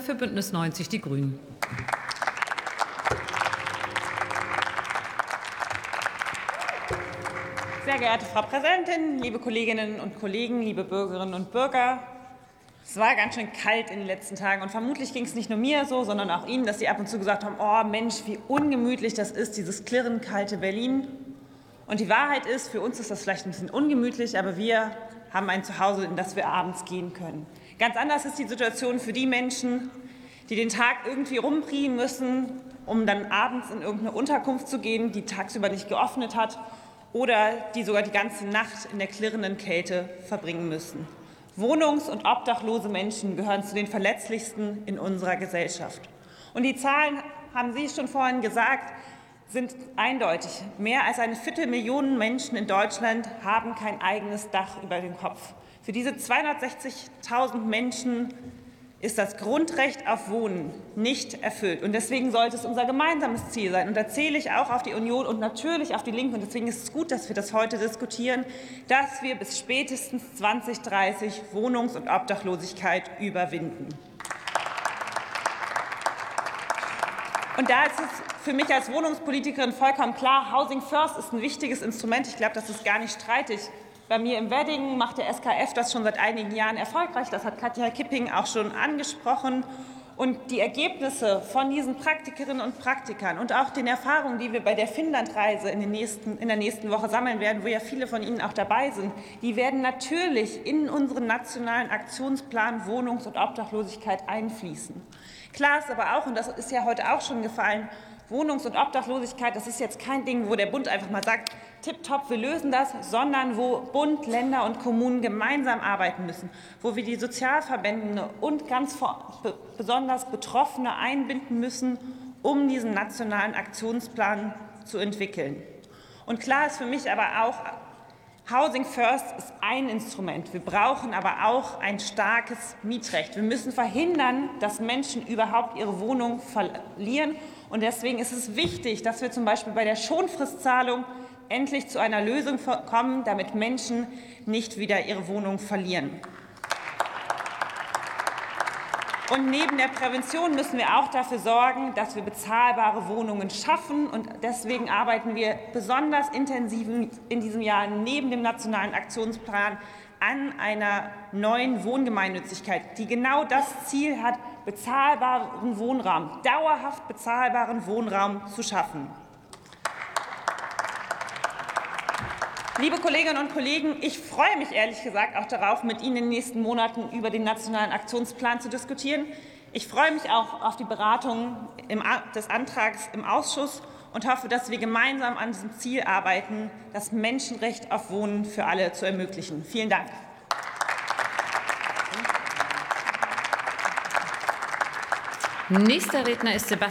für Bündnis 90 Die Grünen. Sehr geehrte Frau Präsidentin, liebe Kolleginnen und Kollegen, liebe Bürgerinnen und Bürger! Es war ganz schön kalt in den letzten Tagen und vermutlich ging es nicht nur mir so, sondern auch Ihnen, dass Sie ab und zu gesagt haben, oh Mensch, wie ungemütlich das ist, dieses klirrend kalte Berlin. Und die Wahrheit ist, für uns ist das vielleicht ein bisschen ungemütlich, aber wir haben ein Zuhause, in das wir abends gehen können. Ganz anders ist die Situation für die Menschen, die den Tag irgendwie rumpriehen müssen, um dann abends in irgendeine Unterkunft zu gehen, die tagsüber nicht geöffnet hat oder die sogar die ganze Nacht in der klirrenden Kälte verbringen müssen. Wohnungs- und obdachlose Menschen gehören zu den verletzlichsten in unserer Gesellschaft. Und die Zahlen, haben Sie schon vorhin gesagt, sind eindeutig. Mehr als eine Viertelmillion Menschen in Deutschland haben kein eigenes Dach über dem Kopf. Für diese 260.000 Menschen ist das Grundrecht auf Wohnen nicht erfüllt. Und deswegen sollte es unser gemeinsames Ziel sein. Und da zähle ich auch auf die Union und natürlich auf die Linken. Und deswegen ist es gut, dass wir das heute diskutieren, dass wir bis spätestens 2030 Wohnungs- und Obdachlosigkeit überwinden. Und da ist es für mich als Wohnungspolitikerin vollkommen klar, Housing First ist ein wichtiges Instrument. Ich glaube, das ist gar nicht streitig. Bei mir im Wedding macht der SKF das schon seit einigen Jahren erfolgreich. Das hat Katja Kipping auch schon angesprochen. Und die Ergebnisse von diesen Praktikerinnen und Praktikern und auch den Erfahrungen, die wir bei der Finnlandreise in, in der nächsten Woche sammeln werden, wo ja viele von Ihnen auch dabei sind, die werden natürlich in unseren nationalen Aktionsplan Wohnungs- und Obdachlosigkeit einfließen. Klar ist aber auch, und das ist ja heute auch schon gefallen, Wohnungs- und Obdachlosigkeit, das ist jetzt kein Ding, wo der Bund einfach mal sagt, tipptopp, wir lösen das, sondern wo Bund, Länder und Kommunen gemeinsam arbeiten müssen, wo wir die Sozialverbände und ganz besonders Betroffene einbinden müssen, um diesen nationalen Aktionsplan zu entwickeln. Und klar ist für mich aber auch, Housing First ist ein Instrument. Wir brauchen aber auch ein starkes Mietrecht. Wir müssen verhindern, dass Menschen überhaupt ihre Wohnung verlieren. Und deswegen ist es wichtig, dass wir zum Beispiel bei der Schonfristzahlung endlich zu einer Lösung kommen, damit Menschen nicht wieder ihre Wohnung verlieren. Und neben der Prävention müssen wir auch dafür sorgen, dass wir bezahlbare Wohnungen schaffen. Und deswegen arbeiten wir besonders intensiv in diesem Jahr neben dem Nationalen Aktionsplan an einer neuen Wohngemeinnützigkeit, die genau das Ziel hat, bezahlbaren Wohnraum, dauerhaft bezahlbaren Wohnraum zu schaffen. Liebe Kolleginnen und Kollegen, ich freue mich ehrlich gesagt auch darauf, mit Ihnen in den nächsten Monaten über den Nationalen Aktionsplan zu diskutieren. Ich freue mich auch auf die Beratung des Antrags im Ausschuss und hoffe, dass wir gemeinsam an diesem Ziel arbeiten, das Menschenrecht auf Wohnen für alle zu ermöglichen. Vielen Dank. Nächster Redner ist Sebastian